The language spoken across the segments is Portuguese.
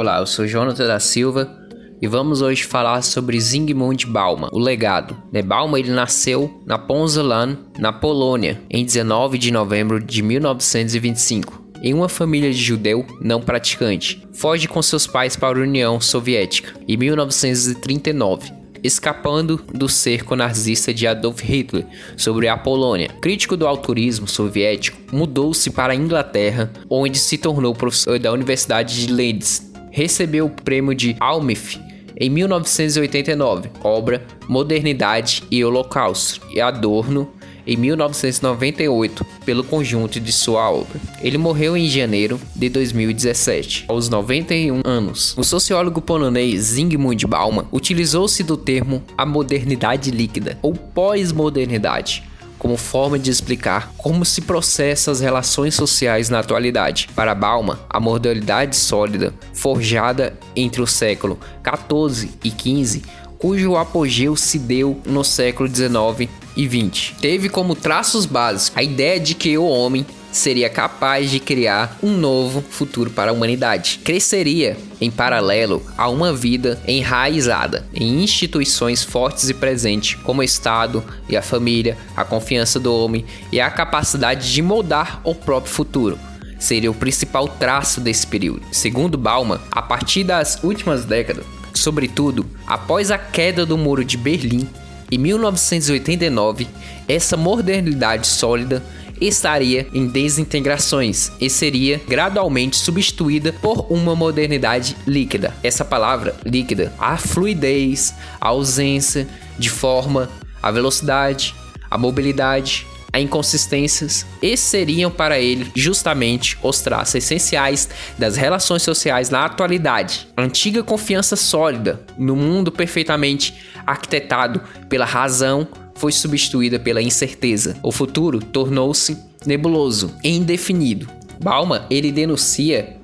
Olá, eu sou Jonathan da Silva e vamos hoje falar sobre Zygmunt Bauman, o legado. Né, Bauman ele nasceu na Ponzelan, na Polônia, em 19 de novembro de 1925. Em uma família de judeu não praticante, foge com seus pais para a União Soviética em 1939 escapando do cerco nazista de Adolf Hitler sobre a Polônia. Crítico do autorismo soviético, mudou-se para a Inglaterra, onde se tornou professor da Universidade de Leeds. Recebeu o prêmio de Almif em 1989, obra Modernidade e Holocausto, e Adorno em 1998 pelo conjunto de sua obra. Ele morreu em janeiro de 2017, aos 91 anos. O sociólogo polonês Zygmunt Bauman utilizou-se do termo a modernidade líquida ou pós-modernidade como forma de explicar como se processa as relações sociais na atualidade. Para Bauman, a modernidade sólida, forjada entre o século 14 e 15, cujo apogeu se deu no século 19 e 20. Teve como traços básicos a ideia de que o homem seria capaz de criar um novo futuro para a humanidade. Cresceria em paralelo a uma vida enraizada em instituições fortes e presentes, como o Estado e a família, a confiança do homem e a capacidade de moldar o próprio futuro. Seria o principal traço desse período. Segundo Bauman, a partir das últimas décadas, sobretudo após a queda do Muro de Berlim, em 1989, essa modernidade sólida estaria em desintegrações e seria gradualmente substituída por uma modernidade líquida. Essa palavra líquida, a fluidez, a ausência de forma, a velocidade, a mobilidade, a inconsistências, esses seriam para ele justamente os traços essenciais das relações sociais na atualidade. Antiga confiança sólida no mundo perfeitamente arquitetado pela razão foi substituída pela incerteza. O futuro tornou-se nebuloso e indefinido. Bauman ele denuncia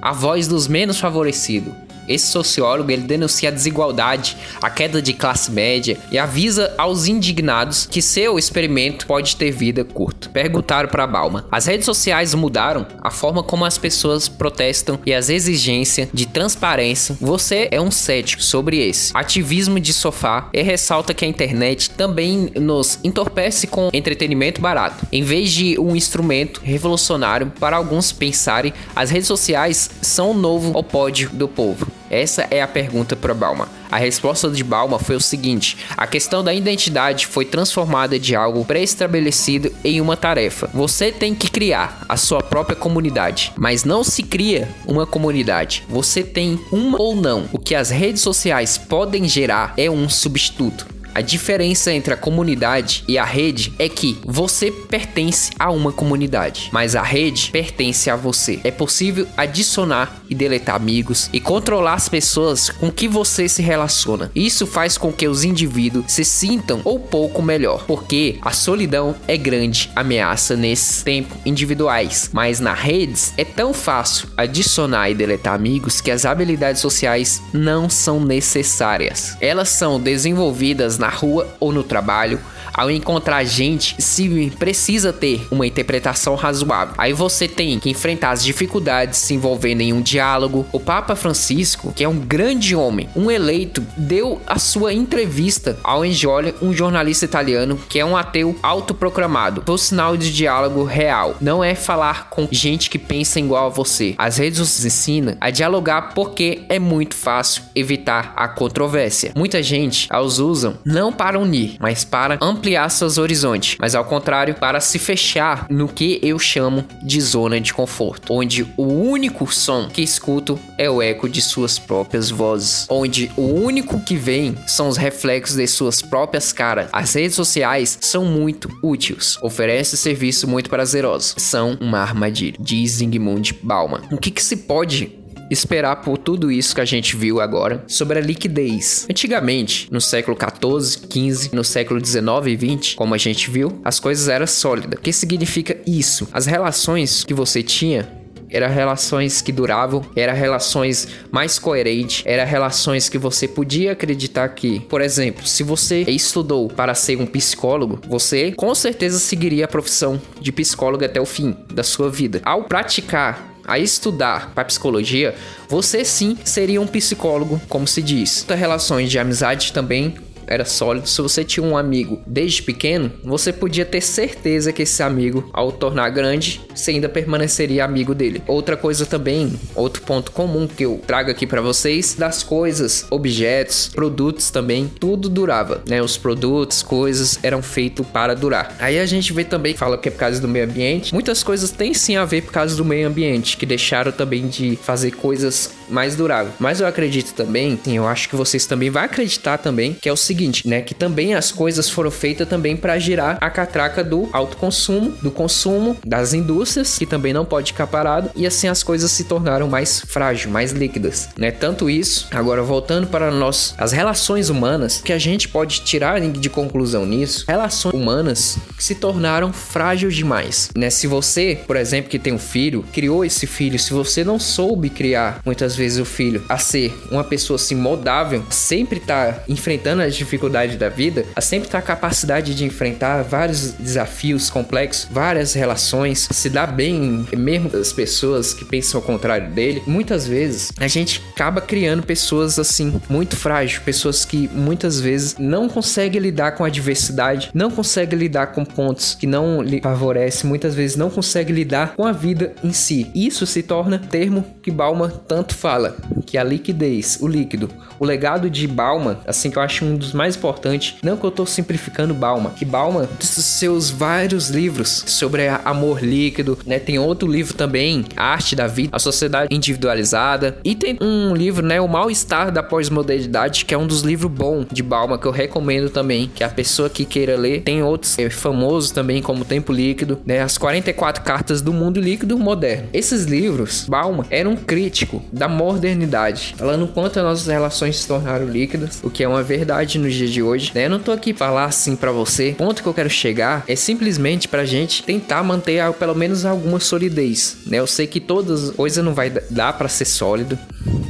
a voz dos menos favorecidos, esse sociólogo ele denuncia a desigualdade, a queda de classe média e avisa aos indignados que seu experimento pode ter vida curta. Perguntaram para Bauman: as redes sociais mudaram a forma como as pessoas protestam e as exigências de transparência. Você é um cético sobre esse ativismo de sofá e ressalta que a internet também nos entorpece com entretenimento barato. Em vez de um instrumento revolucionário para alguns pensarem, as redes sociais são o novo opódio do povo. Essa é a pergunta para Balma. A resposta de Balma foi o seguinte: a questão da identidade foi transformada de algo pré-estabelecido em uma tarefa. Você tem que criar a sua própria comunidade, mas não se cria uma comunidade. Você tem uma ou não. O que as redes sociais podem gerar é um substituto. A diferença entre a comunidade e a rede é que você pertence a uma comunidade, mas a rede pertence a você. É possível adicionar e deletar amigos e controlar as pessoas com que você se relaciona. Isso faz com que os indivíduos se sintam ou pouco melhor, porque a solidão é grande ameaça nesses tempos individuais, mas na redes é tão fácil adicionar e deletar amigos que as habilidades sociais não são necessárias. Elas são desenvolvidas na na rua ou no trabalho, ao encontrar gente, se precisa ter uma interpretação razoável. Aí você tem que enfrentar as dificuldades se envolvendo em um diálogo. O Papa Francisco, que é um grande homem, um eleito, deu a sua entrevista ao Enjolha, um jornalista italiano que é um ateu autoproclamado. O sinal de diálogo real não é falar com gente que pensa igual a você. As redes nos ensinam a dialogar porque é muito fácil evitar a controvérsia. Muita gente as usam não para unir, mas para ampliar ampliar seus horizontes, mas ao contrário, para se fechar no que eu chamo de zona de conforto, onde o único som que escuto é o eco de suas próprias vozes, onde o único que vem são os reflexos de suas próprias caras. As redes sociais são muito úteis, oferecem serviço muito prazeroso, são uma armadilha, diz Zygmunt Bauman. O que, que se pode esperar por tudo isso que a gente viu agora sobre a liquidez. Antigamente, no século 14, 15, no século 19 e 20, como a gente viu, as coisas eram sólidas. O que significa isso? As relações que você tinha eram relações que duravam, eram relações mais coerentes, eram relações que você podia acreditar que, por exemplo, se você estudou para ser um psicólogo, você com certeza seguiria a profissão de psicólogo até o fim da sua vida. Ao praticar a estudar para psicologia, você sim seria um psicólogo, como se diz. Relações de amizade também era sólido. Se você tinha um amigo desde pequeno, você podia ter certeza que esse amigo, ao tornar grande, você ainda permaneceria amigo dele. Outra coisa também, outro ponto comum que eu trago aqui para vocês, das coisas, objetos, produtos também, tudo durava, né? Os produtos, coisas eram feitos para durar. Aí a gente vê também, fala que é por causa do meio ambiente, muitas coisas têm sim a ver por causa do meio ambiente, que deixaram também de fazer coisas mais duráveis. Mas eu acredito também, sim, eu acho que vocês também vão acreditar também, que é o seguinte, seguinte, né? Que também as coisas foram feitas também para girar a catraca do autoconsumo, do consumo, das indústrias, que também não pode ficar parado, e assim as coisas se tornaram mais frágeis, mais líquidas, né? Tanto isso, agora voltando para nós, as relações humanas, que a gente pode tirar de conclusão nisso, relações humanas se tornaram frágeis demais, né? Se você, por exemplo, que tem um filho, criou esse filho, se você não soube criar muitas vezes o filho a ser uma pessoa assim modável, sempre tá enfrentando as dificuldade da vida, a sempre ter a capacidade de enfrentar vários desafios complexos, várias relações, se dar bem, mesmo das pessoas que pensam ao contrário dele. Muitas vezes a gente acaba criando pessoas assim, muito frágeis, pessoas que muitas vezes não conseguem lidar com a adversidade, não conseguem lidar com pontos que não lhe favorecem, muitas vezes não conseguem lidar com a vida em si. Isso se torna termo que Balma tanto fala, que é a liquidez, o líquido. O legado de Balma, assim que eu acho um dos mais importante, não que eu tô simplificando Bauman, que Bauman, seus vários livros sobre amor líquido, né? Tem outro livro também, Arte da Vida, A Sociedade Individualizada, e tem um livro, né, O Mal-Estar da Pós-Modernidade, que é um dos livros bons de Bauman que eu recomendo também, que a pessoa que queira ler, tem outros é, famosos também, como Tempo Líquido, né, As 44 Cartas do Mundo Líquido Moderno. Esses livros, Bauman era um crítico da modernidade, falando quanto as nossas relações se tornaram líquidas, o que é uma verdade nos dias de hoje, né? Eu não tô aqui pra falar assim para você. O ponto que eu quero chegar é simplesmente pra gente tentar manter pelo menos alguma solidez, né? Eu sei que todas coisas não vai dar para ser sólido,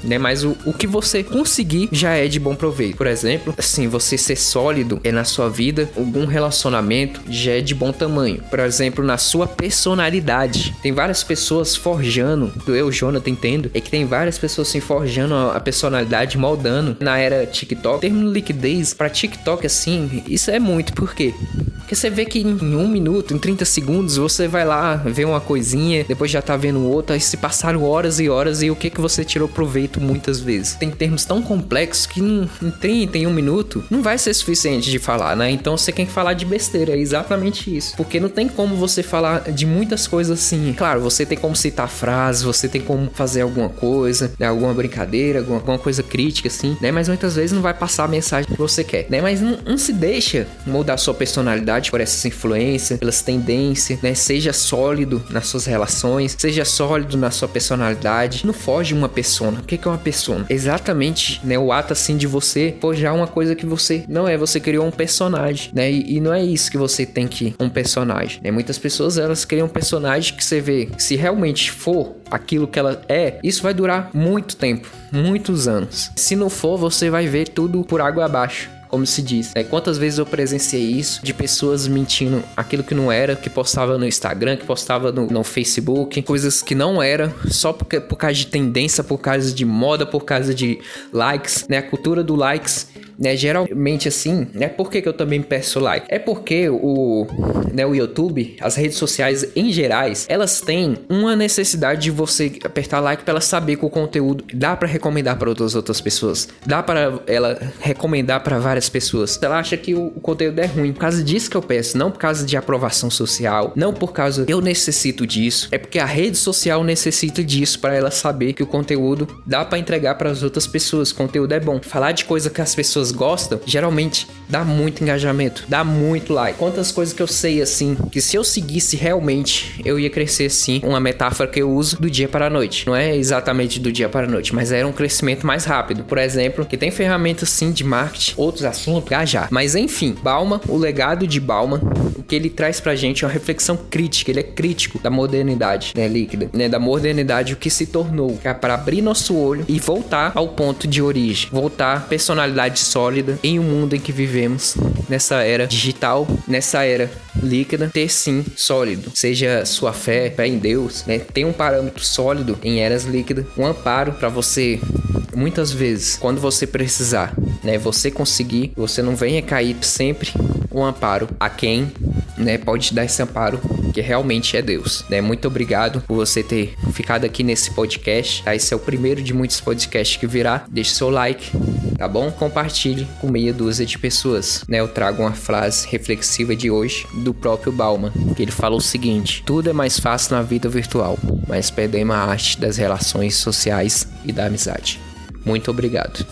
né? Mas o, o que você conseguir já é de bom proveito. Por exemplo, assim, você ser sólido é na sua vida, algum relacionamento já é de bom tamanho. Por exemplo, na sua personalidade. Tem várias pessoas forjando, eu, Jonathan, entendo, é que tem várias pessoas assim forjando a personalidade, moldando na era TikTok. Termo liquidez para TikTok assim, isso é muito, por quê? Porque você vê que em um minuto, em 30 segundos, você vai lá ver uma coisinha, depois já tá vendo outra, aí se passaram horas e horas e o que que você tirou proveito muitas vezes. Tem termos tão complexos que em 30, em um minuto, não vai ser suficiente de falar, né? Então você tem que falar de besteira, é exatamente isso. Porque não tem como você falar de muitas coisas assim. Claro, você tem como citar frases, você tem como fazer alguma coisa, né? alguma brincadeira, alguma, alguma coisa crítica, assim, né? Mas muitas vezes não vai passar a mensagem que você quer, né? Mas não, não se deixa mudar sua personalidade por essas influências, pelas tendências, né? Seja sólido nas suas relações, seja sólido na sua personalidade. Não foge uma persona. O que é uma persona? Exatamente, né? O ato assim de você forjar uma coisa que você não é. Você criou um personagem, né? E, e não é isso que você tem que um personagem. Né? Muitas pessoas elas criam um personagem que você vê se realmente for aquilo que ela é, isso vai durar muito tempo, muitos anos. Se não for, você vai ver tudo por água abaixo como se diz. É, quantas vezes eu presenciei isso de pessoas mentindo aquilo que não era, que postava no Instagram, que postava no, no Facebook, coisas que não era, só porque, por causa de tendência, por causa de moda, por causa de likes, né? A cultura do likes né? Geralmente assim, né? Por que, que eu também peço like? É porque o, né, o YouTube, as redes sociais em gerais, elas têm uma necessidade de você apertar like para ela saber que o conteúdo dá para recomendar para outras outras pessoas, dá para ela recomendar para várias pessoas. Ela acha que o, o, conteúdo é ruim. Por causa disso que eu peço, não por causa de aprovação social, não por causa eu necessito disso, é porque a rede social necessita disso para ela saber que o conteúdo dá para entregar para as outras pessoas. O conteúdo é bom. Falar de coisa que as pessoas pessoas gostam, geralmente dá muito engajamento, dá muito like. Quantas coisas que eu sei assim, que se eu seguisse realmente, eu ia crescer sim. Uma metáfora que eu uso do dia para a noite. Não é exatamente do dia para a noite, mas era um crescimento mais rápido. Por exemplo, que tem ferramentas sim de marketing, outros assuntos, engajar. Mas enfim, Bauman, o legado de Bauman, o que ele traz pra gente é uma reflexão crítica, ele é crítico da modernidade, né, líquida, né, da modernidade, o que se tornou, que é para abrir nosso olho e voltar ao ponto de origem, voltar personalidade sólida em um mundo em que vivemos, nessa era digital, nessa era líquida, ter sim sólido. Seja sua fé, fé em Deus, né? Tem um parâmetro sólido em eras líquidas, um amparo para você muitas vezes, quando você precisar, né, você conseguir, você não venha cair sempre um amparo a quem, né, pode te dar esse amparo que realmente é Deus, né? Muito obrigado por você ter ficado aqui nesse podcast, tá? Esse é o primeiro de muitos podcasts que virá. Deixe seu like, tá bom? Compartilhe com meia dúzia de pessoas, né? Eu trago uma frase reflexiva de hoje do próprio Bauman, que ele falou o seguinte: tudo é mais fácil na vida virtual, mas perdemos a arte das relações sociais e da amizade. Muito obrigado.